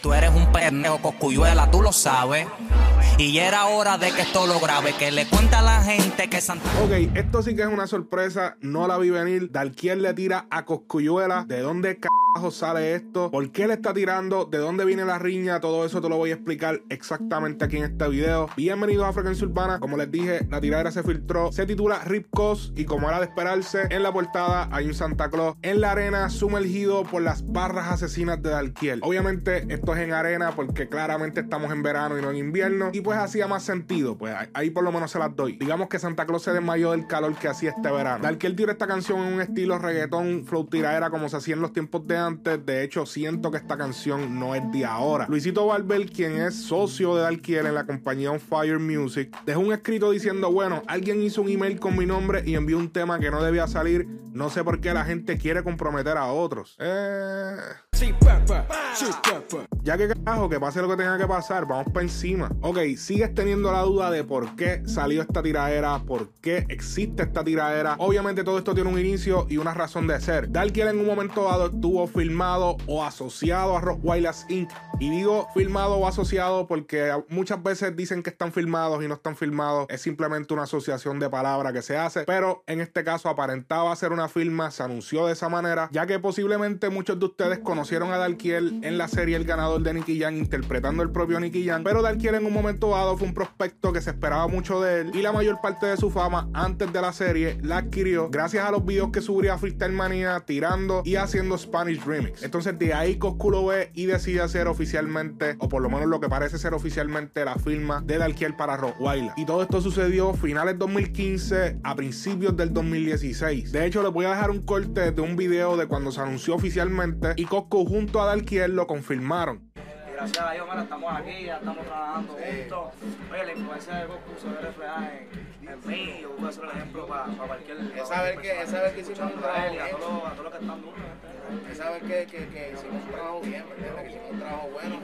Tú eres un pendejo coscuyuela, tú lo sabes. Y era hora de que esto lo grabe, que le cuenta a la gente que Santa... Ok, esto sí que es una sorpresa, no la vi venir. Dalquier le tira a Coscuyuela. ¿De dónde carajo sale esto? ¿Por qué le está tirando? ¿De dónde viene la riña? Todo eso te lo voy a explicar exactamente aquí en este video. Bienvenidos a Frecuencia Urbana. Como les dije, la tiradera se filtró. Se titula Rip Cos y como era de esperarse, en la portada hay un Santa Claus en la arena sumergido por las barras asesinas de Dalquier. Obviamente esto es en arena porque claramente estamos en verano y no en invierno. Y pues hacía más sentido. Pues ahí por lo menos se las doy. Digamos que Santa Claus se desmayó del calor que hacía este verano. Dalquier tira esta canción en un estilo reggaetón, flow tiraera como se hacía en los tiempos de antes. De hecho, siento que esta canción no es de ahora. Luisito Barber, quien es socio de Dalquier en la compañía On Fire Music, dejó un escrito diciendo, bueno, alguien hizo un email con mi nombre y envió un tema que no debía salir. No sé por qué la gente quiere comprometer a otros. Eh... Ya que carajo, que pase lo que tenga que pasar, vamos para encima. Ok, sigues teniendo la duda de por qué salió esta tiradera, por qué existe esta tiradera. Obviamente todo esto tiene un inicio y una razón de ser. Dalkiel en un momento dado estuvo filmado o asociado a Rock Wireless Inc. Y digo filmado o asociado porque muchas veces dicen que están filmados y no están filmados. Es simplemente una asociación de palabras que se hace. Pero en este caso aparentaba ser una firma, se anunció de esa manera, ya que posiblemente muchos de ustedes conocieron a Dalkiel en la serie El ganador de Nicky Jam interpretando el propio Nicky Jam. Pero Dalkiel en un momento dado fue un prospecto que se esperaba mucho de él y la mayor parte de su fama antes de la serie la adquirió gracias a los videos que subía Freestyle Mania tirando y haciendo Spanish Remix. Entonces de ahí Coscu lo ve y decide hacer oficialmente, o por lo menos lo que parece ser oficialmente la firma de Dalkiel para Rottweiler. Y todo esto sucedió finales 2015 a principios del 2016. De hecho, les voy a dejar un corte de un video de cuando se anunció oficialmente y Coscu junto a Dalkiel lo confirmaron gracias a Dios, mira, estamos aquí, ya estamos trabajando juntos. Oye, la influencia de Goku se ve reflejada en, en mí, yo voy a ser el ejemplo para, para cualquier... Es saber que, es saber que hicimos un trabajo. A todos los que están duros. Que, que, hicimos un trabajo bien, ¿verdad? Que hicimos un trabajo bueno.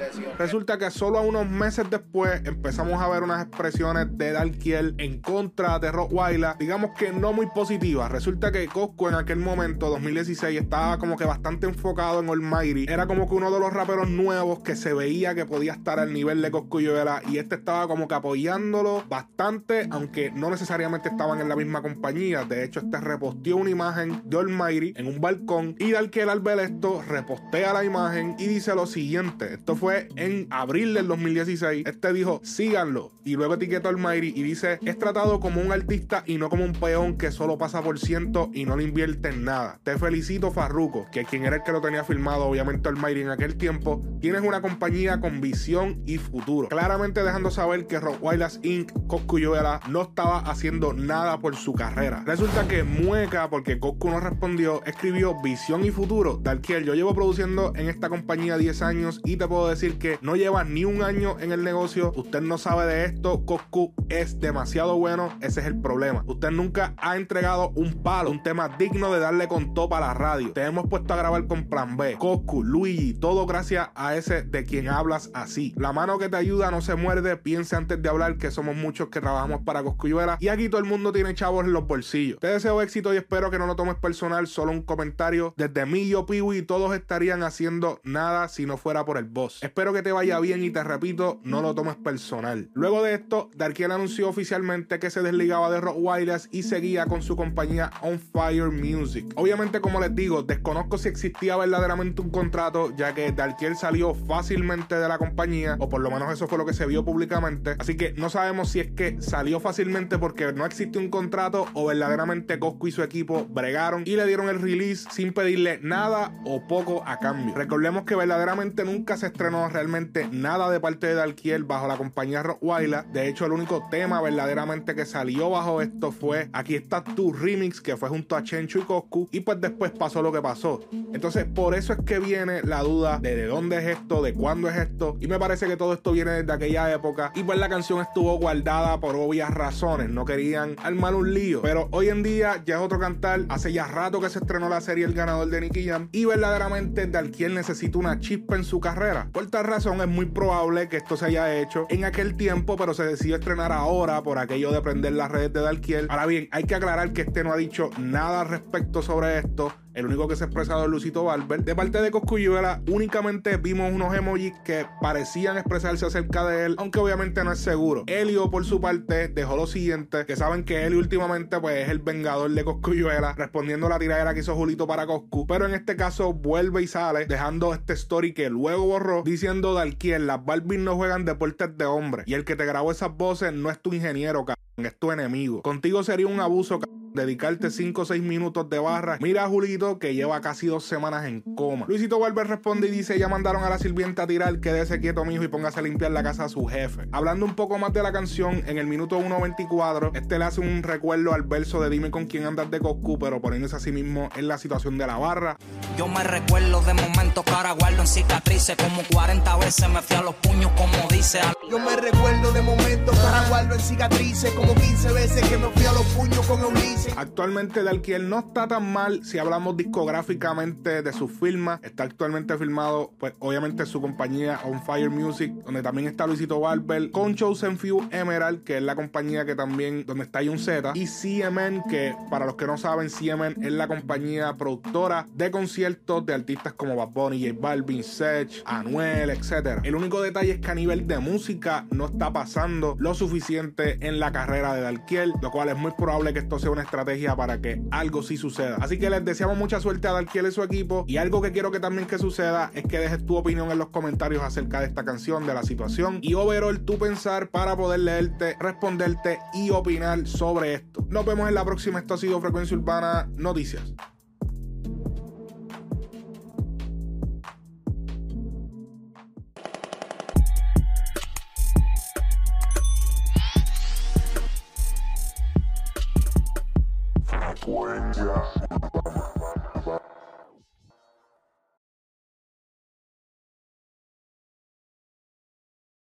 Este, Resulta que solo unos meses después empezamos a ver unas expresiones de Dalkiel en contra de Rottweiler, digamos que no muy positivas. Resulta que Cosco en aquel momento, 2016, estaba como que bastante enfocado en Almighty. Era como que uno de los raperos nuevos que se veía que podía estar al nivel de Coscuyuela y este estaba como que apoyándolo bastante, aunque no necesariamente estaban en la misma compañía. De hecho, este reposteó una imagen de Almighty en un balcón y Dalkiel al ver esto repostea la imagen y dice lo siguiente. Esto fue en abril del 2016. Este dijo, síganlo. Y luego etiquetó a Almighty y dice, es tratado como un artista y no como un peón que solo pasa por ciento y no le invierte en nada. Te felicito, Farruko, que quien era el que lo tenía filmado, obviamente Almighty en aquel tiempo, tienes una compañía con visión y futuro. Claramente dejando saber que Rottweilers Inc. Coscuyuela no estaba haciendo nada por su carrera. Resulta que Mueca, porque Coscu no respondió, escribió visión y futuro. Dalkiel, yo llevo produciendo en esta compañía 10 años y te puedo decir que no lleva ni un año en el negocio. Usted no sabe de esto. Coscu es demasiado bueno. Ese es el problema. Usted nunca ha entregado un palo, un tema digno de darle con topa a la radio. Te hemos puesto a grabar con Plan B, Coscu, Luigi, todo gracias a ese de quien hablas así. La mano que te ayuda no se muerde. Piense antes de hablar que somos muchos que trabajamos para Coscuyuela y aquí todo el mundo tiene chavos en los bolsillos. Te deseo éxito y espero que no lo tomes personal. Solo un comentario. Desde mí, yo, Piwi, todos estarían haciendo nada si no fuera por el boss. Espero que te vaya bien y te repito, no lo tomes personal. Luego de esto, Darkiel anunció oficialmente que se desligaba de Rottweilers y seguía con su compañía On Fire Music. Obviamente, como les digo, desconozco si existía verdaderamente un contrato, ya que Darkiel salió fácilmente de la compañía, o por lo menos eso fue lo que se vio públicamente. Así que no sabemos si es que salió fácilmente porque no existe un contrato o verdaderamente Cosco y su equipo bregaron y le dieron el release sin nada o poco a cambio. Recordemos que verdaderamente nunca se estrenó realmente nada de parte de Dalkiel bajo la compañía Rottweiler. De hecho, el único tema verdaderamente que salió bajo esto fue Aquí está tu remix, que fue junto a Chencho y Coscu. Y pues después pasó lo que pasó. Entonces, por eso es que viene la duda de de dónde es esto, de cuándo es esto. Y me parece que todo esto viene desde aquella época. Y pues la canción estuvo guardada por obvias razones. No querían armar un lío. Pero hoy en día ya es otro cantar. Hace ya rato que se estrenó la serie El ganador de Nicky Jam. Y verdaderamente Dalkiel necesita una chispa en su carrera. Por tal razón es muy probable que esto se haya hecho en aquel tiempo, pero se decidió estrenar ahora por aquello de prender las redes de Dalkiel. Ahora bien, hay que aclarar que este no ha dicho nada al respecto sobre esto El único que se ha expresado es Lucito Barber. De parte de Coscuyuela, únicamente vimos unos emojis que parecían expresarse acerca de él, aunque obviamente no es seguro. Elio, por su parte, dejó lo siguiente: que saben que Elio últimamente pues, es el vengador de Coscuyuela, respondiendo a la tiradera que hizo Julito para Coscu. Pero en este caso vuelve y sale, dejando este story que luego borró, diciendo de Alquier: las Barbies no juegan deportes de hombre. Y el que te grabó esas voces no es tu ingeniero, cabrón, es tu enemigo. Contigo sería un abuso, dedicarte 5 o 6 minutos de barra. Mira a Julito que lleva casi dos semanas en coma. Luisito Barber responde y dice: Ya mandaron a la sirvienta a tirar, quédese quieto, mijo, y póngase a limpiar la casa a su jefe. Hablando un poco más de la canción, en el minuto 1.24, este le hace un recuerdo al verso de Dime con quién andas de Coscu, pero poniéndose a sí mismo en la situación de la barra. Yo me recuerdo de momentos que ahora guardo en cicatrices. Como 40 veces me fui a los puños, como dice. Yo me recuerdo de momentos ahora guardo en cicatrices. Como 15 veces que me fui a los puños con Ulises. Actualmente Dalkiel no está tan mal si hablamos discográficamente de sus firmas. Está actualmente filmado, pues obviamente su compañía On Fire Music, donde también está Luisito Barber, con Chosen Few Emerald, que es la compañía que también, donde está un Z, y CMN, que para los que no saben, CMN es la compañía productora de conciertos de artistas como Bad Bunny, J Balvin, Sech, Anuel, etc. El único detalle es que a nivel de música no está pasando lo suficiente en la carrera de Dalkiel, lo cual es muy probable que esto sea una estrategia para que algo sí suceda. Así que les deseamos mucha suerte a Dalkiel y su equipo. Y algo que quiero que también que suceda es que dejes tu opinión en los comentarios acerca de esta canción, de la situación y overall tu pensar para poder leerte, responderte y opinar sobre esto. Nos vemos en la próxima. Esto ha sido Frecuencia Urbana Noticias. Frecuencia